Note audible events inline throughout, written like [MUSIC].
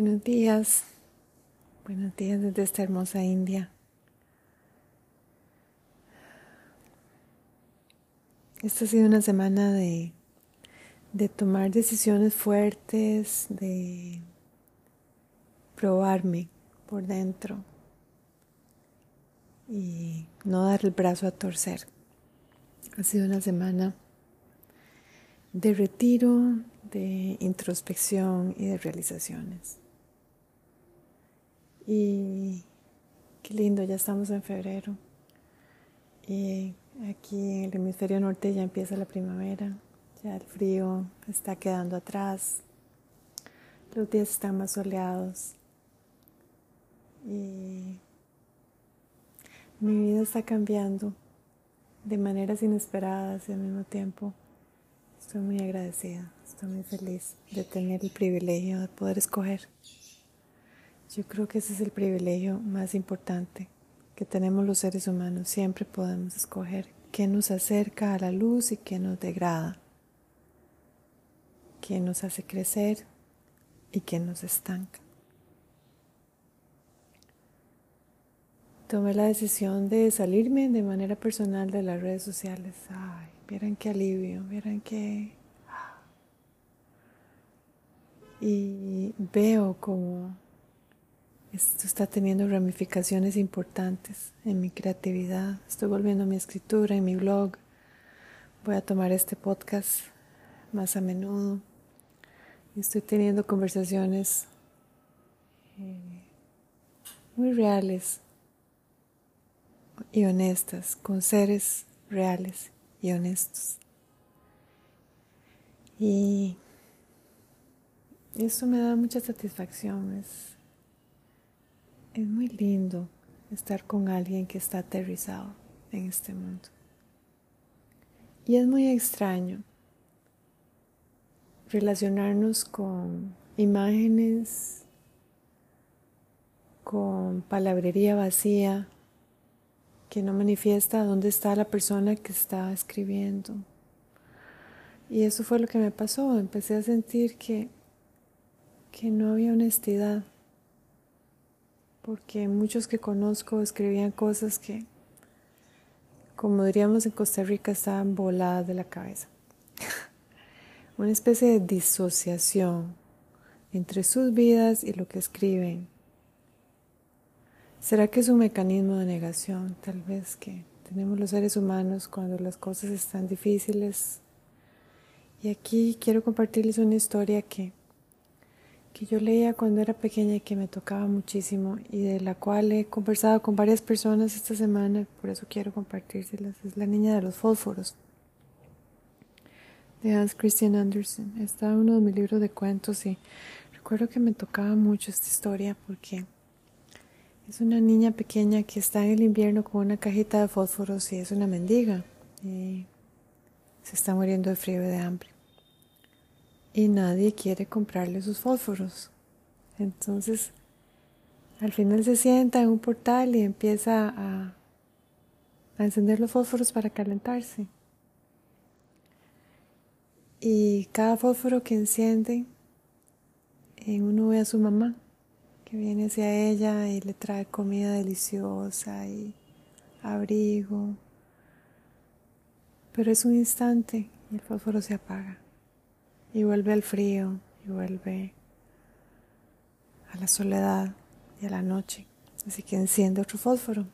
Buenos días, buenos días desde esta hermosa India. Esta ha sido una semana de, de tomar decisiones fuertes, de probarme por dentro y no dar el brazo a torcer. Ha sido una semana de retiro, de introspección y de realizaciones. Y qué lindo, ya estamos en febrero. Y aquí en el hemisferio norte ya empieza la primavera, ya el frío está quedando atrás, los días están más soleados y mi vida está cambiando de maneras inesperadas y al mismo tiempo estoy muy agradecida, estoy muy feliz de tener el privilegio de poder escoger. Yo creo que ese es el privilegio más importante que tenemos los seres humanos. Siempre podemos escoger qué nos acerca a la luz y qué nos degrada, qué nos hace crecer y qué nos estanca. Tomé la decisión de salirme de manera personal de las redes sociales. Ay, vieran qué alivio, vieran qué... Y veo como esto está teniendo ramificaciones importantes en mi creatividad. Estoy volviendo a mi escritura, en mi blog. Voy a tomar este podcast más a menudo. Estoy teniendo conversaciones eh, muy reales y honestas con seres reales y honestos. Y eso me da mucha satisfacción. Es, es muy lindo estar con alguien que está aterrizado en este mundo. Y es muy extraño relacionarnos con imágenes, con palabrería vacía que no manifiesta dónde está la persona que está escribiendo. Y eso fue lo que me pasó. Empecé a sentir que, que no había honestidad porque muchos que conozco escribían cosas que, como diríamos en Costa Rica, estaban voladas de la cabeza. [LAUGHS] Una especie de disociación entre sus vidas y lo que escriben. ¿Será que es un mecanismo de negación? Tal vez que tenemos los seres humanos cuando las cosas están difíciles. Y aquí quiero compartirles una historia que que yo leía cuando era pequeña y que me tocaba muchísimo y de la cual he conversado con varias personas esta semana, por eso quiero compartírselas. Es La Niña de los Fósforos de Hans Christian Andersen. Está uno de mis libros de cuentos y recuerdo que me tocaba mucho esta historia porque es una niña pequeña que está en el invierno con una cajita de fósforos y es una mendiga y se está muriendo de frío y de hambre y nadie quiere comprarle sus fósforos. Entonces, al final se sienta en un portal y empieza a, encender los fósforos para calentarse. Y cada fósforo que enciende, en uno ve a su mamá, que viene hacia ella y le trae comida deliciosa y abrigo. Pero es un instante y el fósforo se apaga y vuelve al frío y vuelve a la soledad y a la noche. Así que enciende otro fósforo.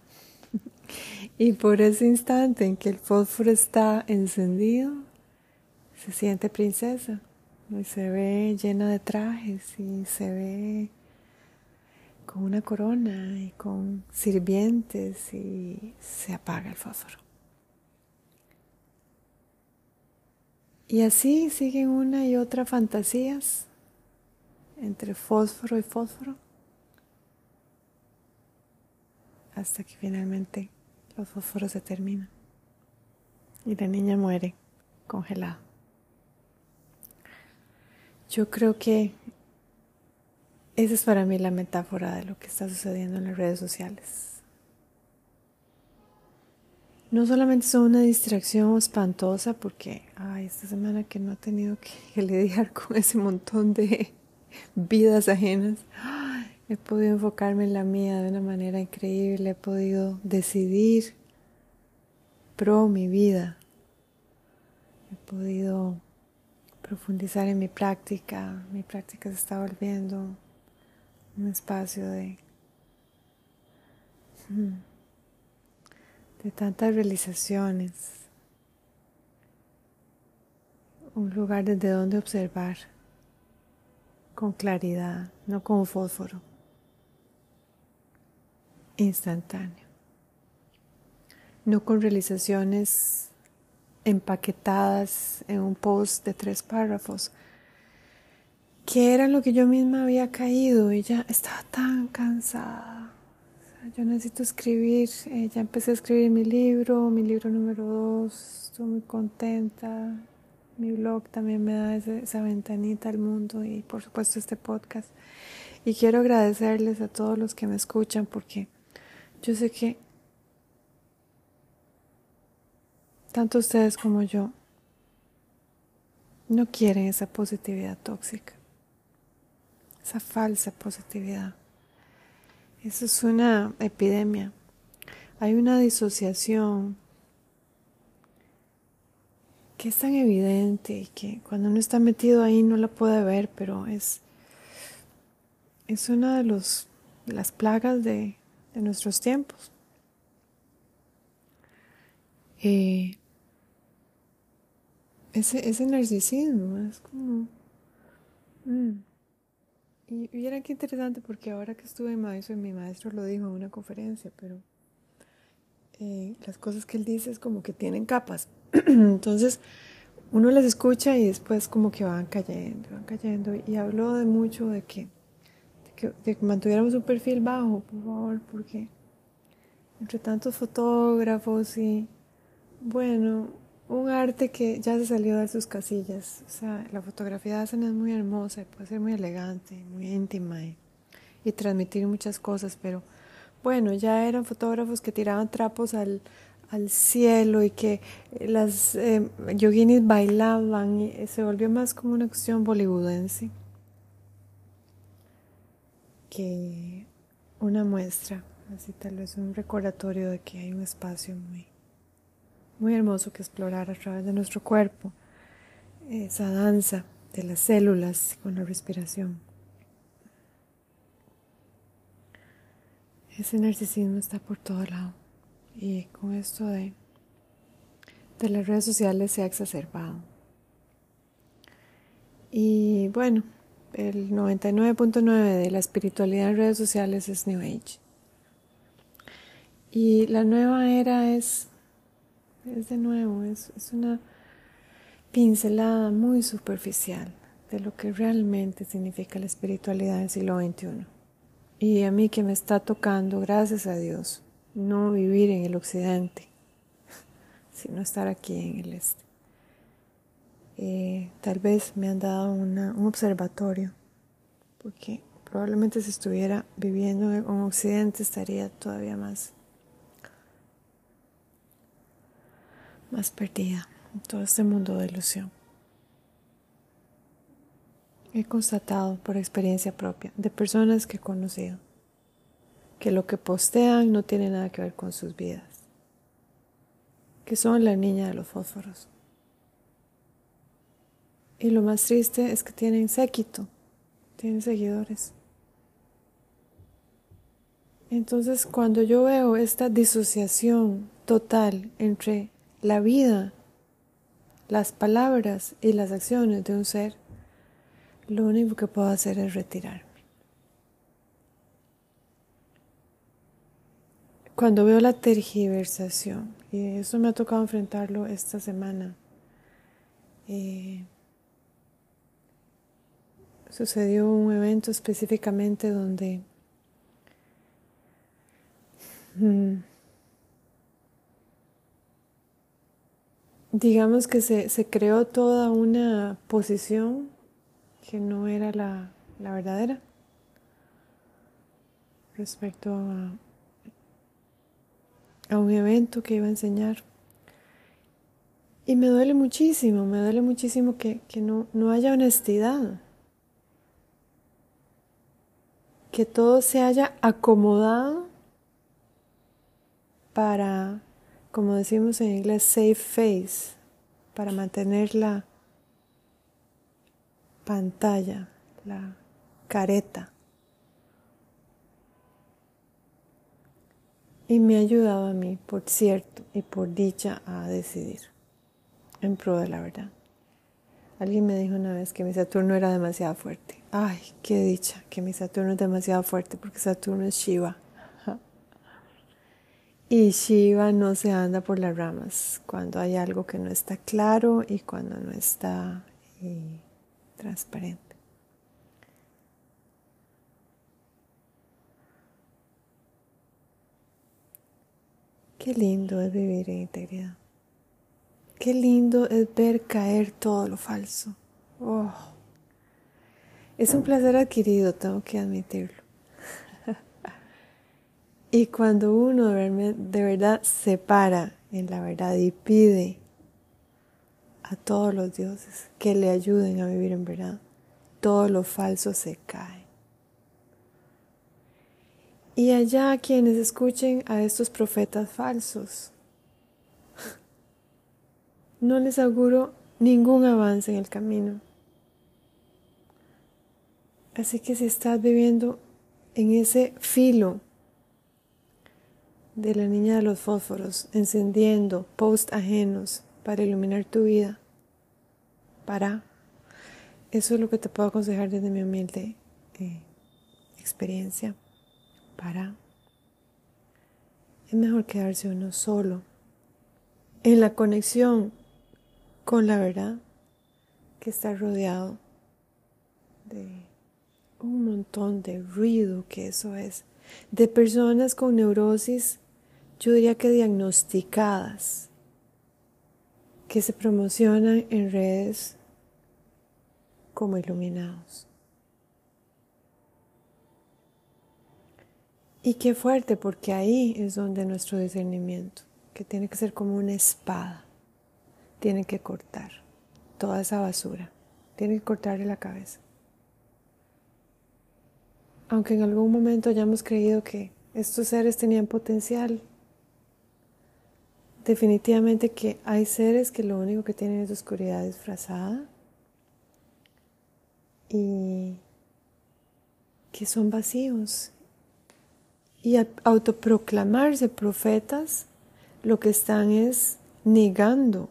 [LAUGHS] y por ese instante en que el fósforo está encendido, se siente princesa y se ve llena de trajes y se ve con una corona y con sirvientes y se apaga el fósforo. Y así siguen una y otra fantasías entre fósforo y fósforo hasta que finalmente los fósforos se terminan y la niña muere congelada. Yo creo que esa es para mí la metáfora de lo que está sucediendo en las redes sociales no solamente son una distracción espantosa porque, ay, esta semana que no he tenido que, [LAUGHS] lidiar con ese montón de [LAUGHS] vidas ajenas, he podido enfocarme en la mía de una manera increíble, he podido decidir pro mi vida, he podido profundizar en mi práctica, mi práctica se está volviendo un espacio de, hmm, de tantas realizaciones, un lugar desde donde observar con claridad, no con fósforo, instantáneo, no con realizaciones empaquetadas en un post de tres párrafos, que era lo que yo misma había caído y ya estaba tan cansada. Yo necesito escribir, eh, ya empecé a escribir mi libro, mi libro número dos, estoy muy contenta. Mi blog también me da esa ventanita al mundo y por supuesto este podcast. Y quiero agradecerles a todos los que me escuchan porque yo sé que tanto ustedes como yo no quieren esa positividad tóxica esa falsa positividad. Eso es una epidemia. Hay una disociación que es tan evidente y que cuando uno está metido ahí no la puede ver, pero es, es una de, los, las plagas de, nuestros tiempos. Eh, ese, ese narcisismo es como... Mm. Y, y, era que interesante porque ahora que estuve en maestro, mi maestro lo dijo en una conferencia, pero eh, las cosas que él dice es como que tienen capas. [CLEARS THROAT] Entonces, uno las escucha y después como que van cayendo, van cayendo. Y habló de mucho de que, de que mantuviéramos un perfil bajo, por favor, porque entre tantos fotógrafos y, bueno, un arte que ya se salió de sus casillas. O sea, la fotografía de es muy hermosa, puede ser muy elegante, muy íntima y, transmitir muchas cosas, pero bueno, ya eran fotógrafos que tiraban trapos al, cielo y que las eh, yoginis bailaban y se volvió más como una cuestión bollywoodense que una muestra, así tal vez un recordatorio de que hay un espacio muy muy hermoso que explorar a través de nuestro cuerpo, esa danza de las células con la respiración. Ese narcisismo está por todo lado y con esto de, de las redes sociales se ha exacerbado. Y bueno, el 99.9 de la espiritualidad en redes sociales es New Age. Y la nueva era es es de nuevo, es, una pincelada muy superficial de lo que realmente significa la espiritualidad del siglo XXI. Y a mí que me está tocando, gracias a Dios, no vivir en el occidente, [LAUGHS] sino estar aquí en el este. Eh, tal vez me han dado un observatorio, porque probablemente si estuviera viviendo en occidente estaría todavía más más perdida en todo este mundo de ilusión. He constatado por experiencia propia de personas que he conocido que lo que postean no tiene nada que ver con sus vidas, que son la niña de los fósforos. Y lo más triste es que tienen séquito, tienen seguidores. Entonces cuando yo veo esta disociación total entre la vida, las palabras y las acciones de un ser, lo único que puedo hacer es retirarme. Cuando veo la tergiversación, y eso me ha tocado enfrentarlo esta semana, eh, sucedió un evento específicamente donde mm, digamos que se, se, creó toda una posición que no era la, la verdadera respecto a, a, un evento que iba a enseñar. Y me duele muchísimo, me duele muchísimo que, que no, no haya honestidad. que todo se haya acomodado para, como decimos en inglés, safe face, para mantener la pantalla, la careta. Y me ha ayudado a mí, por cierto, y por dicha, a decidir en pro de la verdad. Alguien me dijo una vez que mi Saturno era demasiado fuerte. Ay, qué dicha que mi Saturno es demasiado fuerte porque Saturno es Shiva. Y Shiva no se anda por las ramas cuando hay algo que no está claro y cuando no está eh, transparente. Qué lindo es vivir en integridad. Qué lindo es ver caer todo lo falso. Oh. Es un placer adquirido, tengo que admitirlo. Y cuando uno de verdad se para en la verdad y pide a todos los dioses que le ayuden a vivir en verdad, todo lo falso se cae. Y allá quienes escuchen a estos profetas falsos, [LAUGHS] no les auguro ningún avance en el camino. Así que si estás viviendo en ese filo de la niña de los fósforos, encendiendo post ajenos para iluminar tu vida, para. Eso es lo que te puedo aconsejar desde mi humilde eh, experiencia para. Es mejor quedarse uno solo en la conexión con la verdad que está rodeado de un montón de ruido que eso es, de personas con neurosis, yo diría que diagnosticadas, que se promocionan en redes como iluminados. Y qué fuerte, porque ahí es donde nuestro discernimiento, que tiene que ser como una espada, tiene que cortar toda esa basura, tiene que cortarle la cabeza. Aunque en algún momento hayamos creído que estos seres tenían potencial, definitivamente que hay seres que lo único que tienen es oscuridad disfrazada y que son vacíos y autoproclamarse profetas, lo que están es negando,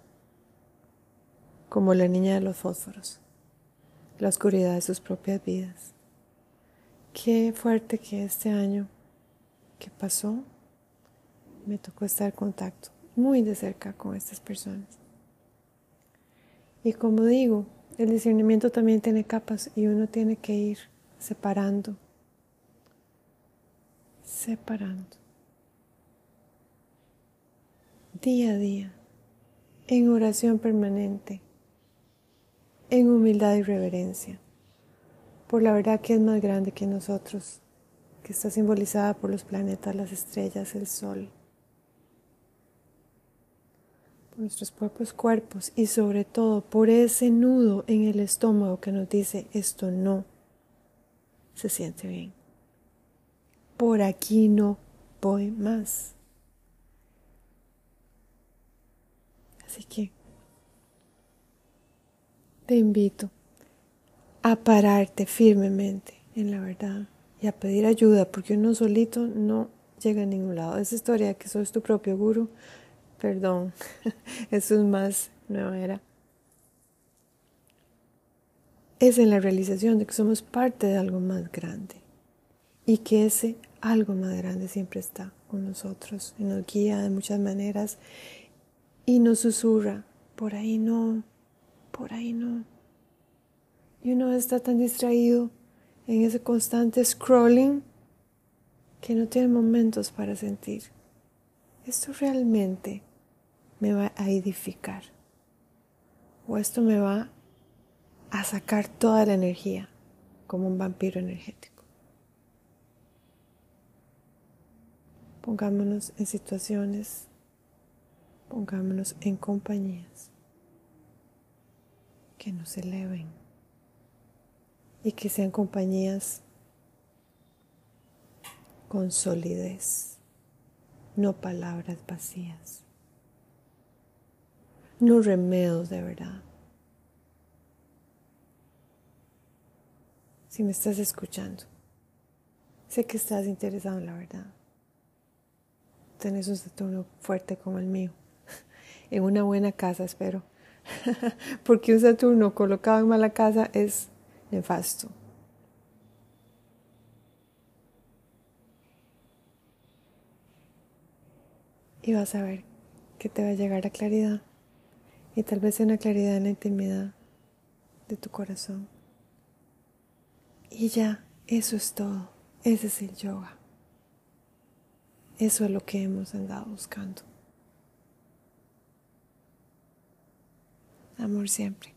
como la niña de los fósforos, la oscuridad de sus propias vidas. Qué fuerte que este año que pasó me tocó estar en contacto muy de cerca con estas personas. Y como digo, el discernimiento también tiene capas y uno tiene que ir separando separando. Día a día, en oración permanente, en humildad y reverencia, por la verdad que es más grande que nosotros, que está simbolizada por los planetas, las estrellas, el sol, nuestros propios cuerpos y sobre todo por ese nudo en el estómago que nos dice esto no se siente bien por aquí no voy más. Así que te invito a pararte firmemente en la verdad y a pedir ayuda, porque uno solito no llega a ningún lado. Esa historia de que sos tu propio guru, perdón, [LAUGHS] eso es más nueva era. Es en la realización de que somos parte de algo más grande y que ese algo más grande siempre está con nosotros y nos guía de muchas maneras y nos susurra, por ahí no, por ahí no. Y uno está tan distraído en ese constante scrolling que no tiene momentos para sentir. Esto realmente me va a edificar o esto me va a sacar toda la energía como un vampiro energético. Pongámonos en situaciones, pongámonos en compañías que nos eleven y que sean compañías con solidez, no palabras vacías, no remedios de verdad. Si me estás escuchando, sé que estás interesado en la verdad. Tenés un Saturno fuerte como el mío, [LAUGHS] en una buena casa, espero, [LAUGHS] porque un Saturno colocado en mala casa es nefasto. y vas a ver que te va a llegar la claridad y tal vez una claridad en la intimidad de tu corazón. Y ya, eso es todo. Ese es el yoga. Eso es lo que hemos andado buscando. Amor siempre.